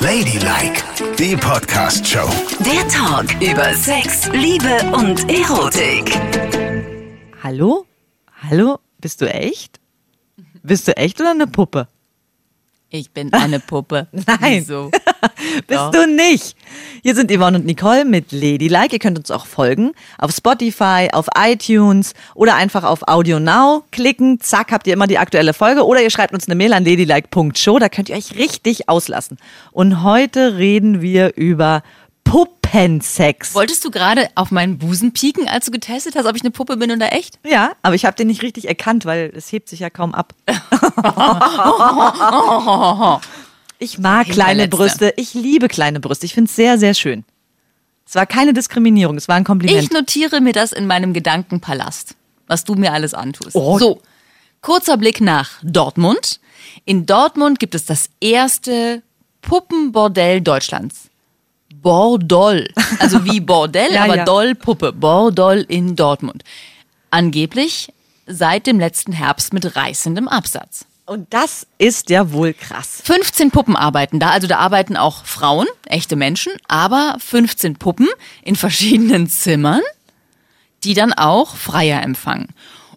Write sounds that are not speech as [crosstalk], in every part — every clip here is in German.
Ladylike, die Podcast-Show. Der Talk über Sex, Liebe und Erotik. Hallo? Hallo? Bist du echt? Bist du echt oder eine Puppe? Ich bin eine Puppe. [laughs] Nein. Wieso? [laughs] Bist Doch. du nicht? Hier sind Yvonne und Nicole mit Ladylike. Ihr könnt uns auch folgen auf Spotify, auf iTunes oder einfach auf Audio Now klicken. Zack, habt ihr immer die aktuelle Folge. Oder ihr schreibt uns eine Mail an ladylike.show. Da könnt ihr euch richtig auslassen. Und heute reden wir über Puppensex. Wolltest du gerade auf meinen Busen pieken, als du getestet hast, ob ich eine Puppe bin oder echt? Ja, aber ich habe den nicht richtig erkannt, weil es hebt sich ja kaum ab. [laughs] [laughs] Ich mag kleine. Brüste. Ich liebe kleine Brüste. Ich finde es sehr, sehr schön. Es war keine Diskriminierung, es war ein Kompliment. Ich notiere mir das in meinem Gedankenpalast, was du mir alles antust. Oh. So, kurzer Blick nach Dortmund. In Dortmund gibt es das erste Puppenbordell Deutschlands. Bordol. Also wie [laughs] Bordell, Ja, aber ja. Doll Puppe. Bordol in Dortmund. Angeblich seit dem letzten Herbst mit reißendem Absatz. Und das ist ja wohl krass. 15 Puppen arbeiten da, also da arbeiten auch Frauen, echte Menschen, aber 15 Puppen in verschiedenen Zimmern, die dann auch Freier empfangen.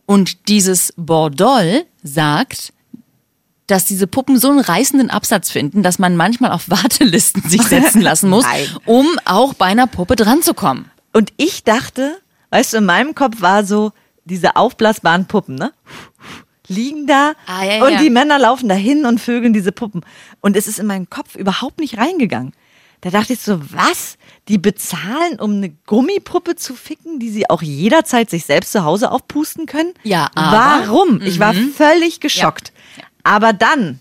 Und dieses Bordol sagt, dass diese Puppen so einen reißenden Absatz finden, dass man manchmal auf Wartelisten sich setzen [laughs] lassen muss, um auch bei einer Puppe dran zu kommen. Und ich dachte, weißt du, in meinem Kopf war so diese aufblasbaren Puppen, ne? Liegen da Ah, ja, und ja. die Männer laufen dahin und vögeln diese Puppen. Und es ist in meinen Kopf überhaupt nicht reingegangen. Da dachte ich so, was? Die bezahlen, um eine Gummipuppe zu ficken, die sie auch jederzeit sich selbst zu Hause aufpusten können? Ja, aber- Mhm. Warum? Ich war völlig geschockt. Ja. Aber dann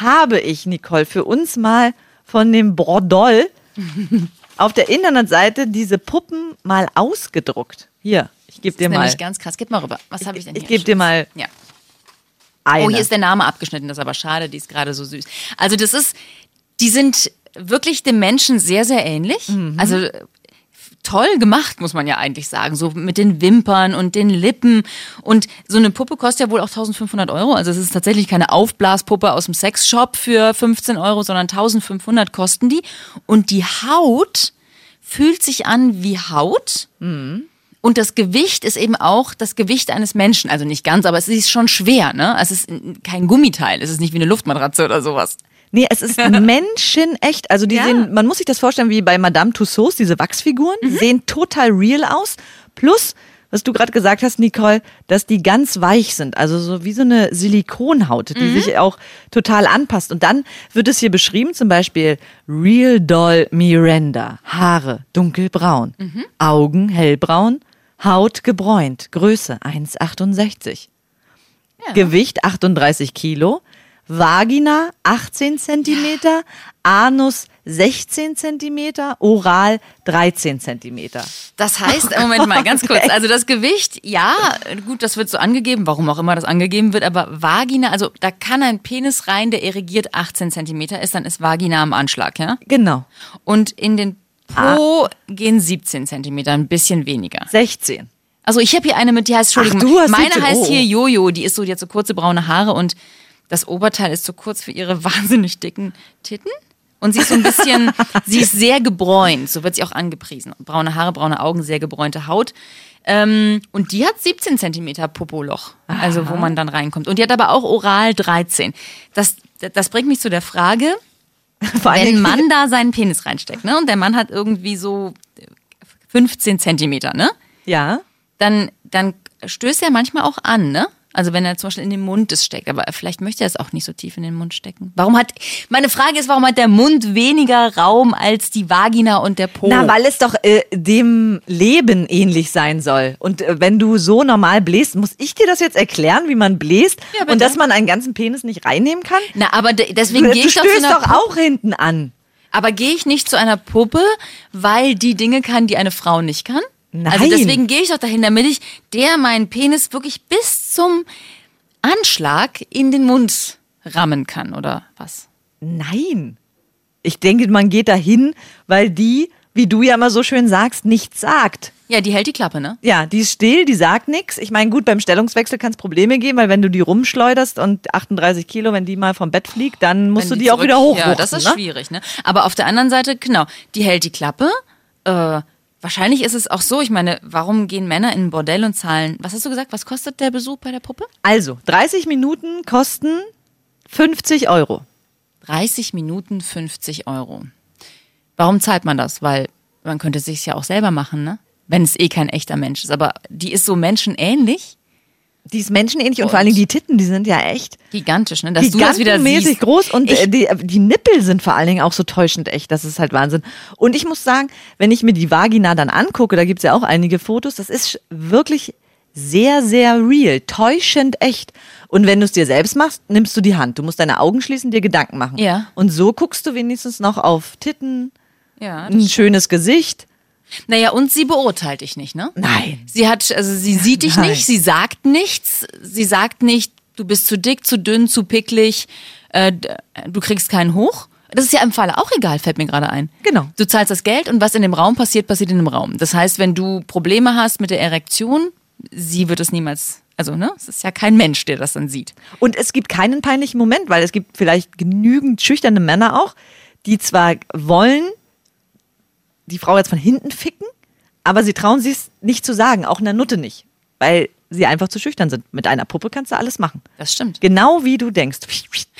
habe ich, Nicole, für uns mal von dem Bordol [laughs] auf der Internetseite diese Puppen mal ausgedruckt. Hier, ich gebe Das dir ist mal nämlich ganz krass. Gib mal rüber. Was habe ich denn hier? ich gebe dir mal Ja. Eine. Oh, hier ist der Name abgeschnitten, das ist aber schade, die ist gerade so süß. Also das ist, die sind wirklich dem Menschen sehr, sehr ähnlich. Mhm. Also toll gemacht, muss man ja eigentlich sagen. So mit den Wimpern und den Lippen. Und so eine Puppe kostet ja wohl auch 1500 Euro. Also es ist tatsächlich keine Aufblaspuppe aus dem Sexshop für 15 Euro, sondern 1500 kosten die. Und die Haut fühlt sich an wie Haut. Und das Gewicht ist eben auch das Gewicht eines Menschen. Also nicht ganz, aber es ist schon schwer, ne? Es ist kein Gummiteil. Es ist nicht wie eine Luftmatratze oder sowas. Nee, es ist [laughs] menschenecht. Also die Ja. sehen, man muss sich das vorstellen wie bei Madame Tussauds, diese Wachsfiguren, Mhm. sehen total real aus. Plus, was du gerade gesagt hast, Nicole, dass die ganz weich sind. Also so wie so eine Silikonhaut, die Mhm. sich auch total anpasst. Und dann wird es hier beschrieben, zum Beispiel Real Doll Miranda. Haare dunkelbraun. Mhm. Augen hellbraun. Haut gebräunt. Größe 1,68. Gewicht 38 Kilo, Vagina 18 Zentimeter, Anus 16 Zentimeter, Oral 13 Zentimeter. Das heißt, [laughs] Moment mal, ganz kurz. Also das Gewicht, ja, gut, das wird so angegeben, warum auch immer das angegeben wird, aber Vagina, also da kann ein Penis rein, der irrigiert 18 Zentimeter ist, dann ist Vagina am Anschlag, ja? Genau, Und in den Po gehen 17 Zentimeter, ein bisschen weniger. 16. Also ich habe hier eine mit, die heißt, Entschuldigung, Ach, du hast meine 17, heißt oh. hier Jojo, die ist so, die hat so kurze braune Haare und das Oberteil ist so kurz für ihre [laughs] wahnsinnig dicken Titten. Und sie ist so ein bisschen, [laughs] sie ist sehr gebräunt, so wird sie auch angepriesen. Braune Haare, braune Augen, sehr gebräunte Haut. Ähm, und die hat 17 Zentimeter Popoloch, also wo man dann reinkommt. Und die hat aber auch oral 13. Das, das bringt mich zu der Frage, [laughs] wenn Mann da seinen Penis reinsteckt, ne? Und der Mann hat irgendwie so 15 Zentimeter, ne? Ja, dann, dann stößt er manchmal auch an, ne? Also wenn er zum Beispiel in den Mund es steckt, aber vielleicht möchte er es auch nicht so tief in den Mund stecken. Warum hat, meine Frage ist, warum hat der Mund weniger Raum als die Vagina und der Po? na, weil es doch äh, dem Leben ähnlich sein soll. Und äh, wenn du so normal bläst, muss ich dir das jetzt erklären, wie man bläst Ja, und dass man einen ganzen Penis nicht reinnehmen kann? Na, aber de deswegen gehe ich doch zu einer doch auch hinten an. Aber gehe ich nicht zu einer Puppe, weil die Dinge kann, die eine Frau nicht kann? Nein. Also deswegen gehe ich doch dahin, damit ich der meinen Penis wirklich bis zum Anschlag in den Mund rammen kann, oder was? Nein. Ich denke, man geht dahin, weil die, wie du ja immer so schön sagst, nichts sagt. Ja, die hält die Klappe, ne? Ja, die ist still, die sagt nichts. Ich meine, gut, beim Stellungswechsel kann es Probleme geben, weil wenn du die rumschleuderst und 38 Kilo, wenn die mal vom Bett fliegt, dann musst Wenn du die, auch zurück- wieder hochwuchsen. Ja, das ist ne? schwierig, ne? Aber auf der anderen Seite, genau, die hält die Klappe. Äh, wahrscheinlich ist es auch so, ich meine, warum gehen Männer in ein Bordell und zahlen, was hast du gesagt, was kostet der Besuch bei der Puppe? Also, 30 Minuten kosten 50 Euro. 30 Minuten 50 Euro. Warum zahlt man das? Weil man könnte es sich ja auch selber machen, ne? Wenn es eh kein echter Mensch ist. Aber die ist so menschenähnlich, Die ist menschenähnlich und, Und- vor allen Dingen die Titten, die sind ja echt gigantisch, ne? Dass du das wieder siehst. groß und ich, äh, die, die Nippel sind vor allen Dingen auch so täuschend echt. Das ist halt Wahnsinn. Und ich muss sagen, wenn ich mir die Vagina dann angucke, da gibt's ja auch einige Fotos, das ist wirklich sehr, sehr real, täuschend echt. Und wenn du es dir selbst machst, nimmst du die Hand. Du musst deine Augen schließen, dir Gedanken machen. Ja. Und so guckst du wenigstens noch auf Titten, ja, ein schönes Gesicht. Naja, und sie beurteilt dich nicht, ne? Nein. Sie hat, also sie sieht dich Nein. nicht, sie sagt nichts, sie sagt nicht, du bist zu dick, zu dünn, zu picklig, äh, du kriegst keinen hoch. Das ist ja im Falle auch egal, fällt mir gerade ein. Genau. Du zahlst das Geld und was in dem Raum passiert, passiert in dem Raum. Das heißt, wenn du Probleme hast mit der Erektion, sie wird es niemals, also ne, es ist ja kein Mensch, der das dann sieht. Und es gibt keinen peinlichen Moment, weil es gibt vielleicht genügend schüchterne Männer auch, die zwar wollen, die Frau jetzt von hinten ficken, aber sie trauen sich es nicht zu sagen, auch in der Nutte nicht, weil sie einfach zu schüchtern sind. Mit einer Puppe kannst du alles machen. Das stimmt. Genau wie du denkst.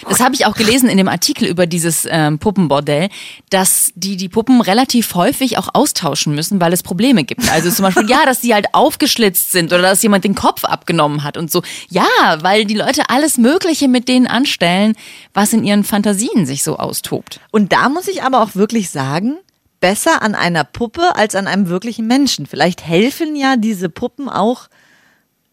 Das habe ich auch gelesen in dem Artikel über dieses ähm, Puppenbordell, dass die die Puppen relativ häufig auch austauschen müssen, weil es Probleme gibt. Also zum Beispiel, ja, dass die halt aufgeschlitzt sind oder dass jemand den Kopf abgenommen hat und so. Ja, weil die Leute alles Mögliche mit denen anstellen, was in ihren Fantasien sich so austobt. Und da muss ich aber auch wirklich sagen, besser an einer Puppe als an einem wirklichen Menschen. Vielleicht helfen ja diese Puppen auch,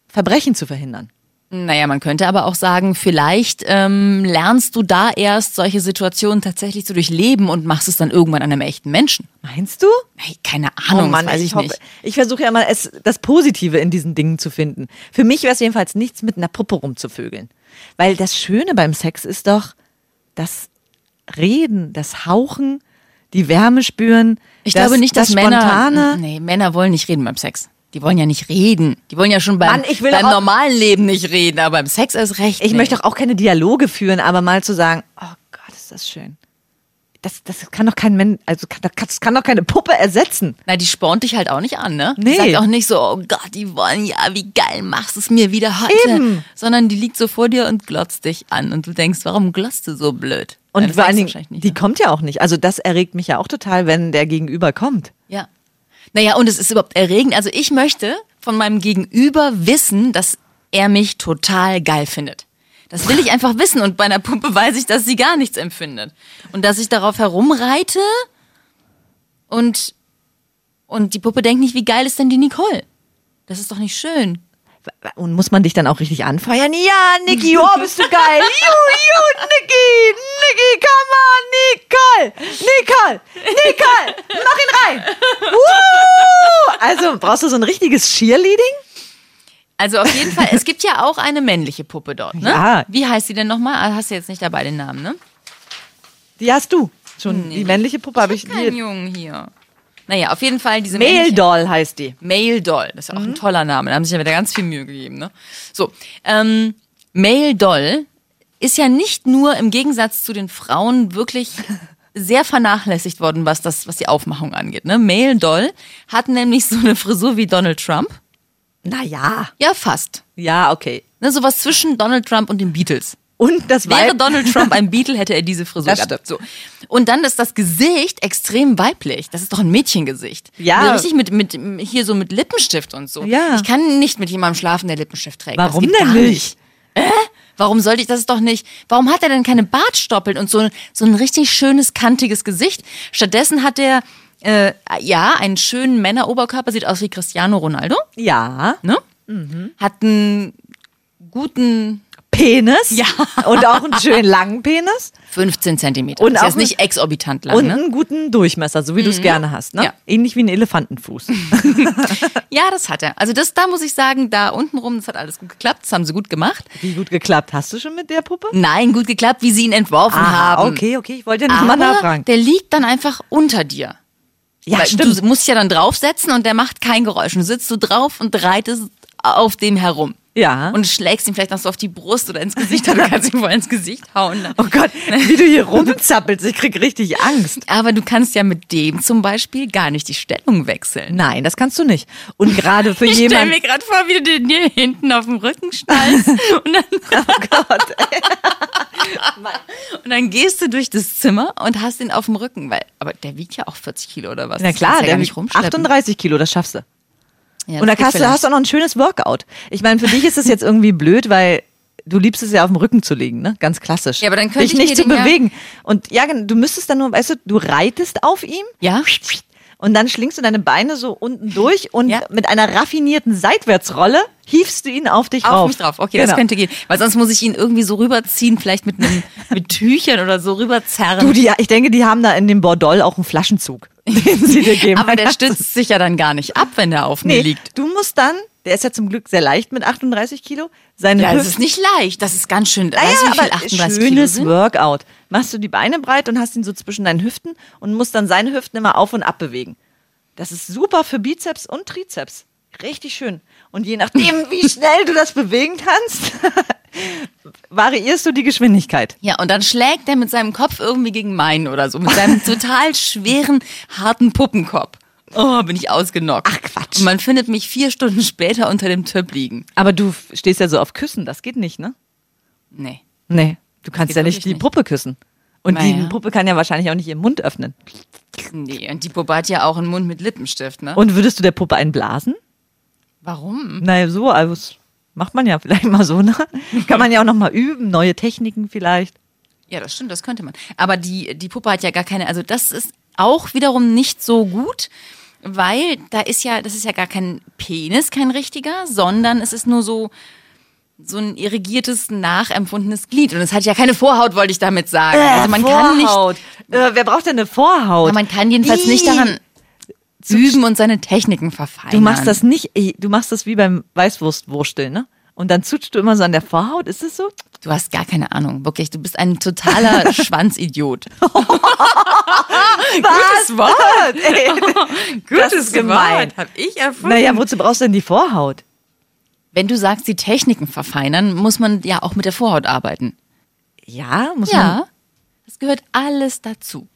Verbrechen zu verhindern. Naja, man könnte aber auch sagen, vielleicht ähm, lernst du da erst solche Situationen tatsächlich zu durchleben und machst es dann irgendwann an einem echten Menschen. Meinst du? Hey, keine Ahnung, das weiß ich, hoffe, nicht. ich versuche ja mal es, das Positive in diesen Dingen zu finden. Für mich wäre es jedenfalls nichts mit einer Puppe rumzuvögeln. Weil das Schöne beim Sex ist doch das Reden, das Hauchen, die Wärme spüren. Ich das, glaube nicht, dass das Männer. Spontane. Nee, Männer wollen nicht reden beim Sex. Die wollen ja nicht reden. Die wollen ja schon beim, Mann, ich will beim normalen Leben nicht reden, aber beim Sex ist recht. Ich nee. möchte doch auch keine Dialoge führen, aber mal zu sagen, oh Gott, ist das schön. Das, das kann doch kein Mensch, also kann, das kann doch keine Puppe ersetzen. Na, die spornt dich halt auch nicht an, ne? Nee. Die sagt auch nicht so, oh Gott, die wollen ja, wie geil machst du es mir wieder heute. Eben. Sondern die liegt so vor dir und glotzt dich an und du denkst, warum glotzt du so blöd? Und vor allen Dingen, die ne? kommt ja auch nicht. Also das erregt mich ja auch total, wenn der Gegenüber kommt. Ja. Naja, und es ist überhaupt erregend. Also ich möchte von meinem Gegenüber wissen, dass er mich total geil findet. Das will ich einfach wissen. Und bei einer Puppe weiß ich, dass sie gar nichts empfindet. Und dass ich darauf herumreite und, und die Puppe denkt nicht, wie geil ist denn die Nicole? Das ist doch nicht schön. Und muss man dich dann auch richtig anfeuern? Ja, Niki, oh, bist du geil. Ju, ju, Niki, Niki, come on, Nicole, Nicole, Nicole, mach ihn rein. Also, brauchst du so ein richtiges Cheerleading? Also auf jeden Fall, es gibt ja auch eine männliche Puppe dort, ne? Ja. Wie heißt sie denn nochmal? Ah, Hast du jetzt nicht dabei den Namen, ne? Die hast du. Schon die männliche Puppe habe ich. Kein Die, Jungen hier. Naja, auf jeden Fall diese Male Doll heißt die. Male Doll, das ist Mhm. auch ein toller Name. Da haben sich ja wieder ganz viel Mühe gegeben. Ne? So, ähm, Male Doll ist ja nicht nur im Gegensatz zu den Frauen wirklich [laughs] sehr vernachlässigt worden, was das, was die Aufmachung angeht. Ne? Male Doll hat nämlich so eine Frisur wie Donald Trump. Naja. Ja, fast. Ja, okay. Ne, sowas zwischen Donald Trump und den Beatles. Und das Wäre Weib. Donald Trump ein [laughs] Beatle, hätte er diese Frisur Das gehabt. So. Und dann ist das Gesicht extrem weiblich. Das ist doch ein Mädchengesicht. Ja. Also richtig mit, mit, hier so mit Lippenstift und so. Ja. Ich kann nicht mit jemandem schlafen, der Lippenstift trägt. Warum denn nicht? Äh? Warum sollte ich das ist doch nicht? Warum hat er denn keine Bartstoppeln und so, so ein richtig schönes, kantiges Gesicht? Stattdessen hat er, äh, ja, einen schönen Männeroberkörper, sieht aus wie Cristiano Ronaldo, Ja. ne? Mhm. Hat einen guten Penis. Ja. Und auch einen schönen langen Penis. 15 Zentimeter. Und ist auch jetzt nicht exorbitant lang, Und ne? einen guten Durchmesser, so wie du es gerne hast. Ne? Ja. Ähnlich wie ein Elefantenfuß. [laughs] Ja, das hat er. Also das, da muss ich sagen, da untenrum, das hat alles gut geklappt. Das haben sie gut gemacht. Wie gut geklappt. Hast du schon mit der Puppe? Nein, gut geklappt, wie sie ihn entworfen Ah, haben. okay, okay. Ich wollte ja nicht Aber mal nachfragen. der liegt dann einfach unter dir. Ja, Weil stimmt. Du musst dich ja dann draufsetzen und der macht kein Geräusch. Und du sitzt so drauf und reitest auf dem herum. Ja. Und schlägst ihm vielleicht noch so auf die Brust oder ins Gesicht. oder du [laughs] kannst ihm voll ins Gesicht hauen. Dann. Oh Gott, wie du hier rumzappelst, ich krieg richtig Angst. Aber du kannst ja mit dem zum Beispiel gar nicht die Stellung wechseln. Nein, das kannst du nicht. Und gerade für [laughs] Ich stelle jemanden. mir gerade vor, wie du den hier hinten auf dem Rücken schnallst [laughs] und dann, Oh Gott. und dann gehst du durch das Zimmer und hast ihn auf dem Rücken. Weil, aber der wiegt ja auch 40 Kilo oder was. Na klar, ja der wiegt rumschleppen. 38 Kilo, das schaffst du. Ja, Und da hast hast du auch noch ein schönes Workout. Ich meine, für dich ist es jetzt irgendwie blöd, weil du liebst es ja auf dem Rücken zu liegen, ne? Ganz klassisch. Ja, aber dann könnte Dich ich nicht zu ja- bewegen. Und ja, du müsstest dann nur, weißt du, du reitest auf ihm Ja? und dann schlingst du deine Beine so unten durch und Ja. mit einer raffinierten Seitwärtsrolle hiefst du ihn auf dich Auf rauf. mich drauf. Okay, Genau. das könnte gehen. Weil sonst muss ich ihn irgendwie so rüberziehen, vielleicht mit einem, [laughs] mit Tüchern oder so rüberzerren. Du, die, ich denke, die haben da in dem Bordoll auch einen Flaschenzug, [laughs] den sie dir geben. aber der Das stützt sich ja dann gar nicht ab, wenn der auf mir Nee, liegt. du musst dann, der ist ja zum Glück sehr leicht mit 38 Kilo, seine Ja, das Hüften ist nicht leicht. Das ist ganz schön. Naja, weißt aber 38 Kilo schönes? Workout. Machst du die Beine breit und hast ihn so zwischen deinen Hüften und musst dann seine Hüften immer auf und ab bewegen. Das ist super für Bizeps und Trizeps. Richtig schön. Und je nachdem, [laughs] wie schnell du das bewegen kannst, [laughs] variierst du die Geschwindigkeit. Ja, und dann schlägt er mit seinem Kopf irgendwie gegen meinen oder so. Mit seinem [laughs] total schweren, harten Puppenkopf. Oh, bin ich ausgenockt. Ach, Quatsch. Und man findet mich vier Stunden später unter dem Tipp liegen. Aber du stehst ja so auf Küssen, das geht nicht, ne? Nee. Nee, du kannst ja nicht die nicht. Puppe küssen. Und Na die. Puppe kann ja wahrscheinlich auch nicht ihren Mund öffnen. Nee, und die Puppe hat ja auch einen Mund mit Lippenstift, ne? Und würdest du der Puppe einen blasen? Warum? Naja, so, also das macht man ja vielleicht mal so, ne? [laughs] Kann man ja auch noch mal üben, neue Techniken vielleicht. Ja, das stimmt, das könnte man. Aber die, die Puppe hat ja gar keine, also das ist auch wiederum nicht so gut, weil da ist ja, das ist ja gar kein Penis, kein richtiger, sondern es ist nur so, so ein irrigiertes, nachempfundenes Glied. Und es hat ja keine Vorhaut, wollte ich damit sagen. also man kann nicht, Vorhaut. Äh, wer braucht denn eine Vorhaut? aber man kann jedenfalls nicht Ih. daran üben und seine Techniken verfeinern. Du machst das nicht, du machst das wie beim Weißwurstwursteln, ne? Und dann zutschst du immer so an der Vorhaut, ist es so? Du hast gar keine Ahnung, wirklich. Du bist ein totaler [laughs] Schwanzidiot. [laughs] Gutes Wort! [laughs] Ey, das ist gemein. Hab ich erfunden. Naja, wozu brauchst du denn die Vorhaut? Wenn du sagst, die Techniken verfeinern, muss man ja auch mit der Vorhaut arbeiten. Ja, muss man Ja. Das gehört alles dazu.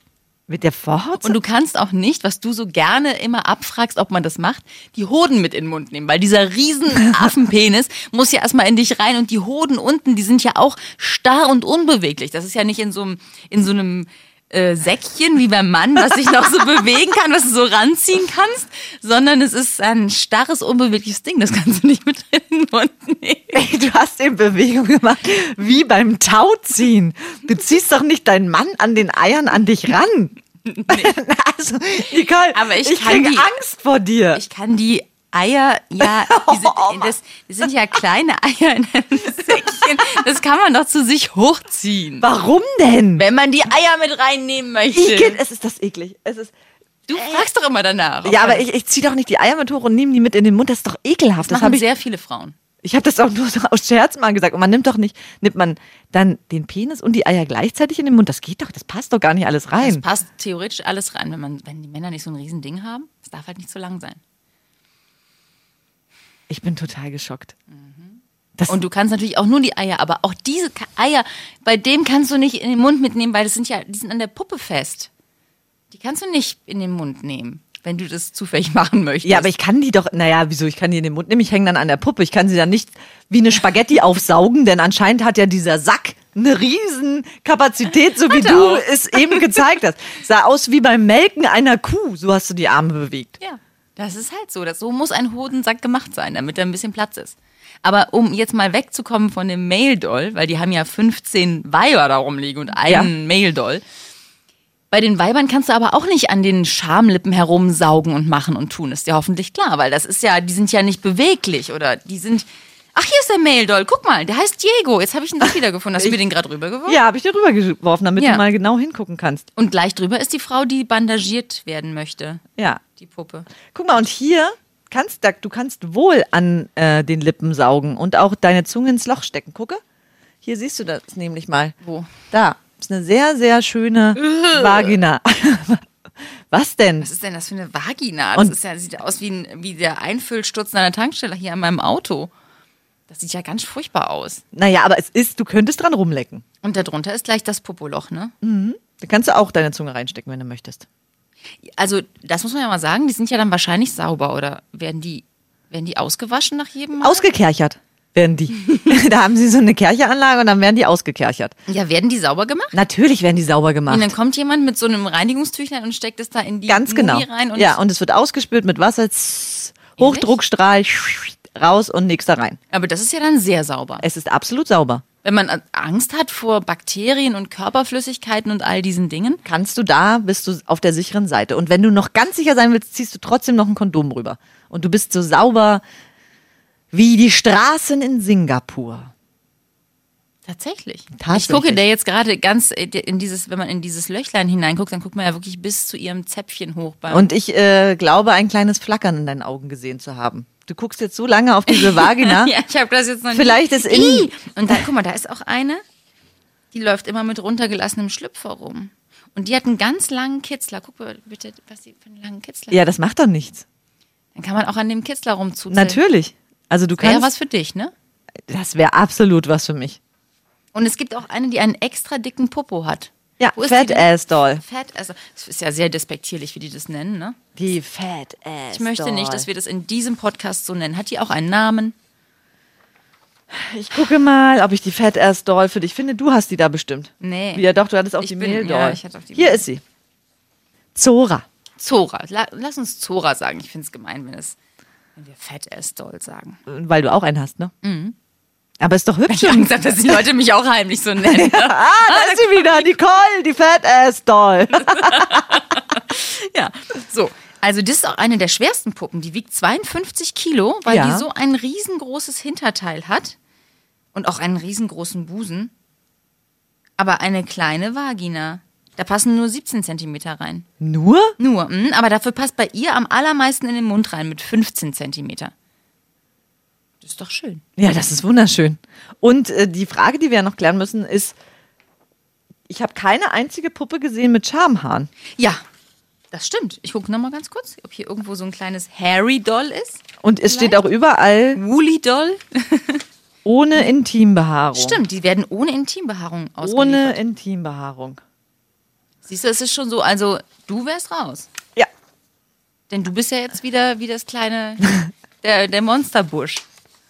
Mit der Vorhaut? Und du kannst auch nicht, was du so gerne immer abfragst, ob man das macht, die Hoden mit in den Mund nehmen, weil dieser riesen [laughs] Affenpenis muss ja erstmal in dich rein und die Hoden unten, die sind ja auch starr und unbeweglich. Das ist ja nicht in so einem, in so einem äh, Säckchen wie beim Mann, was sich noch so [laughs] bewegen kann, was du so ranziehen kannst, sondern es ist ein starres, unbewegliches Ding. Das kannst du nicht mit in den Mund nehmen. Ey, du hast eben Bewegung gemacht, wie beim Tauziehen. Du ziehst doch nicht deinen Mann an den Eiern an dich ran. [laughs] also, Nicole, Aber ich ich kann die- Angst vor dir. Ich kann die Eier, ja, die sind, [laughs] das, das sind ja kleine Eier in einem Säckchen. Das kann man doch zu sich hochziehen. Warum denn? Wenn man die Eier mit reinnehmen möchte. Igitt, es ist das eklig. Es ist, Du fragst doch immer danach. ja, aber ich, ich ziehe doch nicht die Eier mit hoch und nehme die mit in den Mund. Das ist doch ekelhaft. das Das habe machen ich. sehr viele Frauen. Ich habe das auch nur so aus Scherz mal gesagt. Und man nimmt doch nicht, nimmt man dann den Penis und die Eier gleichzeitig in den Mund. Das geht doch, das passt doch gar nicht alles Es rein. passt theoretisch alles rein, wenn man, wenn die Männer nicht so ein riesen Ding haben. Es darf halt nicht so lang sein. Ich bin total geschockt. Das, Und du kannst natürlich auch nur die Eier, aber auch diese Eier, bei dem kannst du nicht in den Mund mitnehmen, weil das sind ja, die sind an der Puppe fest. Die kannst du nicht in den Mund nehmen, wenn du das zufällig [laughs] machen möchtest. ja, aber ich kann die doch, naja, wieso, ich kann die in den Mund nehmen, ich hänge dann an der Puppe. Ich kann sie dann nicht wie eine Spaghetti [laughs] aufsaugen, denn anscheinend hat ja dieser Sack eine riesen Kapazität, so wie du es eben gezeigt hast. Sah aus wie beim Melken einer Kuh, so hast du die Arme bewegt. Ja, das ist halt so. Das, so muss ein Hodensack gemacht sein, damit da ein bisschen Platz ist. Aber um jetzt mal wegzukommen von dem Mail-Doll, weil die haben ja 15 Weiber da rumliegen und einen Mail-Doll. Bei den Weibern kannst du aber auch nicht an den Schamlippen herumsaugen und machen und tun. Ist dir hoffentlich klar, weil das ist ja, die sind ja nicht beweglich oder die sind. Ach, hier ist der Mail-Doll. Guck mal, der heißt Diego. Jetzt habe ich ihn doch wieder gefunden. Hast du mir den gerade rübergeworfen? Ja, habe ich dir rübergeworfen, damit Ja. du mal genau hingucken kannst. Und gleich drüber ist die Frau, die bandagiert werden möchte. Ja. Die Puppe. Guck mal, und hier kannst du, du kannst wohl an äh, den Lippen saugen und auch deine Zunge ins Loch stecken. Gucke. Hier siehst du das nämlich mal. Wo? Da. Ist eine sehr, sehr schöne Vagina. [laughs] Was denn? Was ist denn das für eine Vagina? Das Und- ist ja, sieht aus wie, ein, wie der Einfüllsturz an der Tankstelle hier an meinem Auto. Das sieht ja ganz furchtbar aus. Naja, aber es ist, du könntest dran rumlecken. Und darunter ist gleich das Popoloch, ne? Da kannst du auch deine Zunge reinstecken, wenn du möchtest. Also, das muss man ja mal sagen, die sind ja dann wahrscheinlich sauber, oder werden die, werden die ausgewaschen nach jedem Mal? Ausgekerchert werden die. [laughs] da haben sie so eine Kercheranlage und dann werden die ausgekerchert. ja, werden die sauber gemacht? Natürlich werden die sauber Und gemacht. dann kommt jemand mit so einem Reinigungstüchlein und steckt es da in die Ganz genau. Rein und ja, und es wird ausgespült mit Wasser, Hochdruckstrahl, raus und nix da rein. aber das ist ja dann sehr sauber. Es ist absolut sauber. Wenn man Angst hat vor Bakterien und Körperflüssigkeiten und all diesen Dingen, Kannst du da, bist du auf der sicheren Seite. Und wenn du noch ganz sicher sein willst, ziehst du trotzdem noch ein Kondom rüber. Und du bist so sauber wie die Straßen in Singapur. Tatsächlich. Tatsächlich. Ich gucke der jetzt gerade ganz äh, in dieses, wenn man in dieses Löchlein hineinguckt, dann guckt man ja wirklich bis zu ihrem Zäpfchen hoch. Und ich äh, glaube, ein kleines Flackern in deinen Augen gesehen zu haben. Du guckst jetzt so lange auf diese Vagina. [laughs] ja, ich habe das jetzt noch Vielleicht nicht. ist in-! Und da, guck mal, da ist auch eine, die läuft immer mit runtergelassenem Schlüpfer rum. Und die hat einen ganz langen Kitzler. Guck mal bitte, was sie für einen langen Kitzler Ja, das macht doch nichts. Dann kann man auch an dem Kitzler rumzuzeln. Natürlich. Also du Wäre kannst. was für dich, ne? das wäre absolut was für mich. Und es gibt auch eine, die einen extra dicken Popo hat. Ja, Fat? Ass Doll. Fat Ass. Das ist ja sehr despektierlich, wie die das nennen, ne? Die Fat Ass Ich möchte Doll. nicht, dass wir das in diesem Podcast so nennen. Hat die auch einen Namen? Ich gucke mal, ob ich die Fat Ass Doll für dich finde. Du hast die da bestimmt. Nee. Ja, doch, du hattest auch Ich die bin- ja, Doll. ich hatte auch die Hier Mehl. ist sie. Zora. Zora. La lass uns Zora sagen. Ich finde es gemein, wenn, es, wenn wir Fat Ass Doll sagen. Weil du auch einen hast, ne? Mhm. Aber ist doch hübsch. Ich habe gesagt, dass die Leute mich auch heimlich so nennen. [laughs] ah, da ist sie wieder. [laughs] Nicole, die Fat Ass Doll. [laughs] ja, so. Also das ist auch eine der schwersten Puppen. Die wiegt 52 Kilo, weil Ja. die so ein riesengroßes Hinterteil hat und auch einen riesengroßen Busen. Aber eine kleine Vagina. Da passen nur 17 Zentimeter rein. Nur? Nur, mh, aber dafür passt bei ihr am allermeisten in den Mund rein mit 15 Zentimeter. Das ist doch schön. Ja, das ist wunderschön. Und äh, die Frage, die wir ja noch klären müssen, ist, ich habe keine einzige Puppe gesehen mit Schamhaaren. Ja, das stimmt. Ich gucke nochmal ganz kurz, ob hier irgendwo so ein kleines Harry-Doll ist. Und es steht auch überall Woolly-Doll. [laughs] ohne Intimbehaarung. Stimmt, die werden ohne Intimbehaarung ausgeliefert. Ohne Intimbehaarung. Siehst du, es ist schon so, also du wärst raus. Ja. Denn du bist ja jetzt wieder wie das kleine, [laughs] der, der Monsterbusch.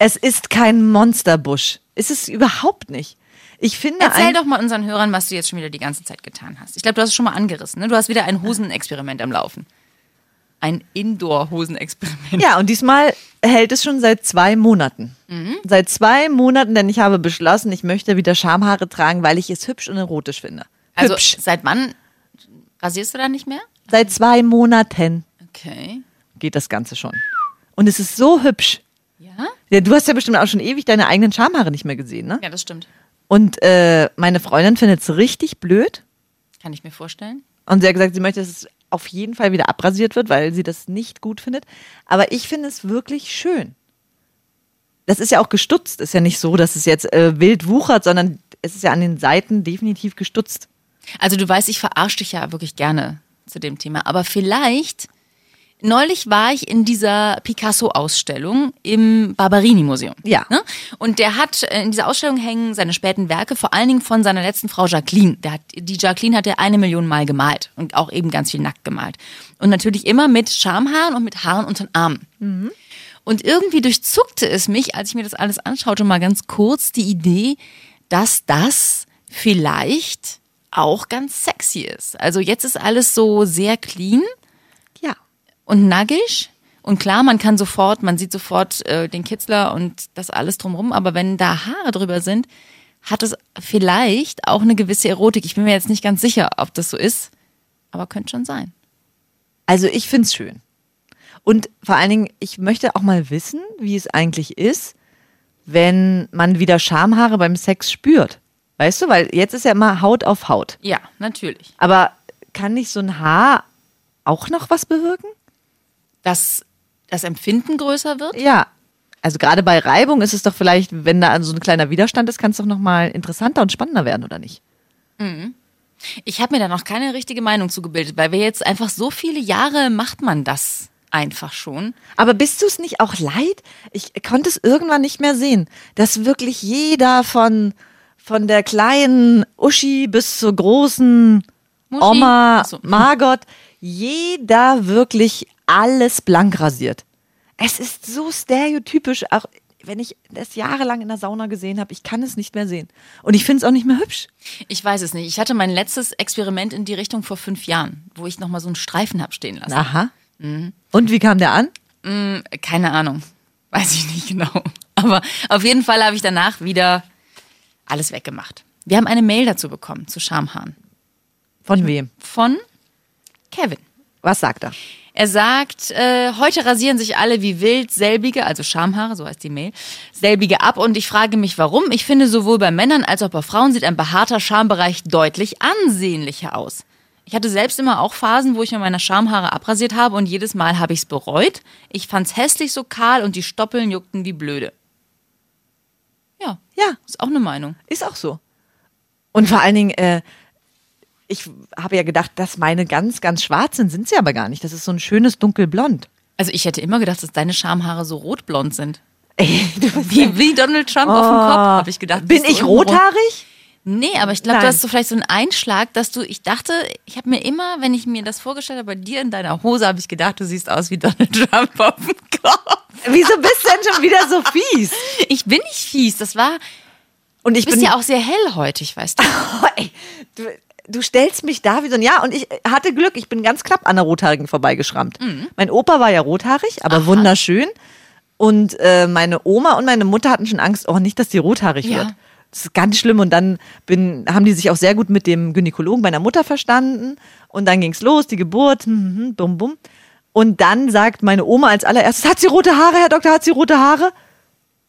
Es ist kein Monsterbusch. Ist es überhaupt nicht. Ich finde Erzähl doch mal unseren Hörern, was du jetzt schon wieder die ganze Zeit getan hast. Ich glaube, du hast es schon mal angerissen. Ne? Du hast wieder ein Hosenexperiment am Laufen. Ein Indoor-Hosenexperiment. Ja, und diesmal hält es schon seit zwei Monaten. Mhm. Seit zwei Monaten, denn ich habe beschlossen, ich möchte wieder Schamhaare tragen, weil ich es hübsch und erotisch finde. Also hübsch. seit wann rasierst du da nicht mehr? Seit zwei Monaten Okay. geht das Ganze schon. Und es ist so hübsch. Ja? Du hast ja bestimmt auch schon ewig deine eigenen Schamhaare nicht mehr gesehen, ne? Ja, das stimmt. Und äh, meine Freundin findet es richtig blöd. Kann ich mir vorstellen. Und sie hat gesagt, sie möchte, dass es auf jeden Fall wieder abrasiert wird, weil sie das nicht gut findet. Aber ich finde es wirklich schön. Das ist ja auch gestutzt. Ist ja nicht so, dass es jetzt äh, wild wuchert, sondern es ist ja an den Seiten definitiv gestutzt. Also du weißt, ich verarsche dich ja wirklich gerne zu dem Thema. Aber vielleicht, neulich war ich in dieser Picasso-Ausstellung im Barberini-Museum. Ja. Ne? Und der hat, äh, in dieser Ausstellung hängen seine späten Werke, vor allen Dingen von seiner letzten Frau Jacqueline. Der hat, die Jacqueline hat er eine Million Mal gemalt und auch eben ganz viel nackt gemalt. Und natürlich immer mit Schamhaaren und mit Haaren unter den Armen. Und irgendwie durchzuckte es mich, als ich mir das alles anschaute, mal ganz kurz die Idee, dass das vielleicht auch ganz sexy ist. Also jetzt ist alles so sehr clean. Und nackig. Und klar, man kann sofort, man sieht sofort äh, den Kitzler und das alles drumrum, aber wenn da Haare drüber sind, hat es vielleicht auch eine gewisse Erotik. Ich bin mir jetzt nicht ganz sicher, ob das so ist, aber könnte schon sein. Also ich finde es schön. Und vor allen Dingen, ich möchte auch mal wissen, wie es eigentlich ist, wenn man wieder Schamhaare beim Sex spürt. Weißt du, weil jetzt ist ja immer Haut auf Haut. Ja, natürlich. Aber kann nicht so ein Haar auch noch was bewirken? Dass das Empfinden größer wird? Ja. Also gerade bei Reibung ist es doch vielleicht, wenn da so ein kleiner Widerstand ist, kann es doch noch mal interessanter und spannender werden, oder nicht? Ich habe mir da noch keine richtige Meinung zugebildet, weil wir jetzt einfach so viele Jahre macht man das einfach schon. Aber bist du es nicht auch leid? Ich konnte es irgendwann nicht mehr sehen, dass wirklich jeder von, von der kleinen Uschi bis zur großen Muschi? Oma so. Margot, jeder wirklich alles blank rasiert. Es ist so stereotypisch, auch wenn ich das jahrelang in der Sauna gesehen habe, ich kann es nicht mehr sehen. Und ich finde es auch nicht mehr hübsch. Ich weiß es nicht. Ich hatte mein letztes Experiment in die Richtung vor fünf Jahren, wo ich nochmal so einen Streifen hab stehen lassen. Aha. Mhm. Und wie kam der an? Keine Ahnung. Weiß ich nicht genau. Aber auf jeden Fall habe ich danach wieder alles weggemacht. Wir haben eine Mail dazu bekommen, zu Schamhaaren. Von wem? Von Kevin. Was sagt er? Er sagt, äh, heute rasieren sich alle wie wild selbige, also Schamhaare, so heißt die Mail, selbige ab und ich frage mich warum. Ich finde, sowohl bei Männern als auch bei Frauen sieht ein behaarter Schambereich deutlich ansehnlicher aus. Ich hatte selbst immer auch Phasen, wo ich mir meine Schamhaare abrasiert habe und jedes Mal habe ich es bereut. Ich fand's hässlich so kahl und die Stoppeln juckten wie blöde. Ja, Ja, ist auch eine Meinung. Ist auch so. Und vor allen Dingen, äh, ich habe ja gedacht, dass meine ganz, ganz schwarz sind, sind sie aber gar nicht. Das ist so ein schönes dunkelblond. Also ich hätte immer gedacht, dass deine Schamhaare so rotblond sind. [laughs] Ey, Wie, wie Donald Trump auf dem Kopf, habe ich gedacht. Oh. Bin ich rothaarig? Nee, aber ich glaube, du hast so vielleicht so einen Einschlag, dass du, ich dachte, ich habe mir immer, wenn ich mir das vorgestellt habe, bei dir in deiner Hose, habe ich gedacht, du siehst aus wie Donald [laughs] Trump auf dem Kopf. Wieso bist du denn schon wieder so fies? [laughs] Ich bin nicht fies, das war, Und ich du bist bin ja auch sehr hellhäutig, weißt du. Oh, ey, du, du stellst mich da wie so ein Ja, und ich hatte Glück, ich bin ganz knapp an der Rothaarigen vorbeigeschrammt. Mein Opa war ja rothaarig, aber wunderschön. Und äh, meine Oma und meine Mutter hatten schon Angst, oh, nicht, dass die rothaarig Ja. wird. Das ist ganz schlimm. Und dann bin, haben die sich auch sehr gut mit dem Gynäkologen meiner Mutter verstanden. Und dann ging's los, die Geburt, hm, hm, bum, bum. Und dann sagt meine Oma als allererstes, hat sie rote Haare, Herr Doktor, hat sie rote Haare?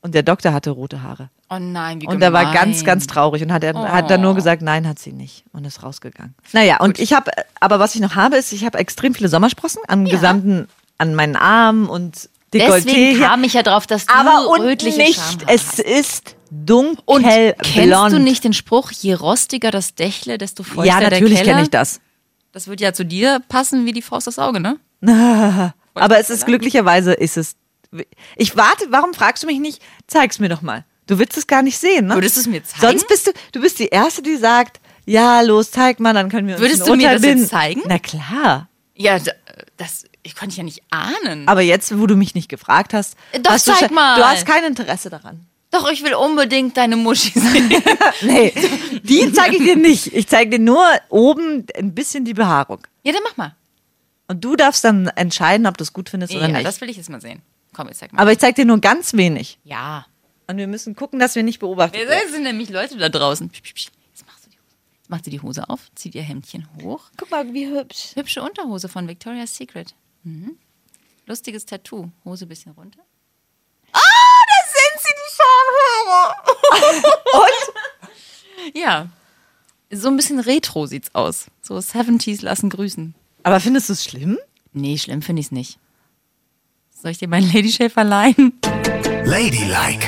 Und der Doktor hatte rote Haare. Oh nein, wie Und er war gemein. ganz, ganz traurig und hat, er, hat dann Oh. nur gesagt, nein, hat sie nicht und ist rausgegangen. Naja, und ich habe, aber was ich noch habe, ist, ich habe extrem viele Sommersprossen am gesamten, an meinen Armen und Dekolleté. Deswegen hier. kam ich ja drauf, dass du aber und rötliche nicht, es ist dunkelblond. Und kennst du nicht den Spruch, je rostiger das Dächle, desto feuchter Ja, der natürlich Keller? kenne ich das. Das wird ja zu dir passen wie die Faust aufs Auge, ne? [laughs] Aber es ist glücklicherweise, ist es, ich warte, warum fragst du mich nicht, zeig's mir doch mal. Du willst es gar nicht sehen, ne? Würdest du es mir zeigen? Sonst bist du, du bist die Erste, die sagt, ja, los, zeig mal, dann können wir uns Würdest du mir das jetzt zeigen? Na klar. Ja, das ich konnte ich ja nicht ahnen. Aber jetzt, wo du mich nicht gefragt hast, Doch, hast du, zeig mal. du hast kein Interesse daran. Doch, ich will unbedingt deine Muschi sehen. [laughs] Nee, die zeige ich dir nicht. Ich zeige dir nur oben ein bisschen die Behaarung. ja, dann mach mal. Und du darfst dann entscheiden, ob du es gut findest oder Ja, nicht. das will ich jetzt mal sehen. Komm, jetzt zeig mal. Aber ich zeige dir nur ganz wenig. ja. Und wir müssen gucken, dass wir nicht beobachtet Wir werden. sind nämlich Leute da draußen. Jetzt machst du die Hose. Jetzt macht sie die Hose auf, zieht ihr Hemdchen hoch. Guck mal, wie hübsch. Hübsche Unterhose von Victoria's Secret. Mhm. Lustiges Tattoo. Hose bisschen runter. Ah, da sind sie, die Schamhaare. [laughs] Und? ja. So ein bisschen retro sieht's aus. So 70s lassen grüßen. Aber findest du es schlimm? Nee, schlimm finde ich's nicht. Soll ich dir meinen Ladyshave verleihen? Ladylike,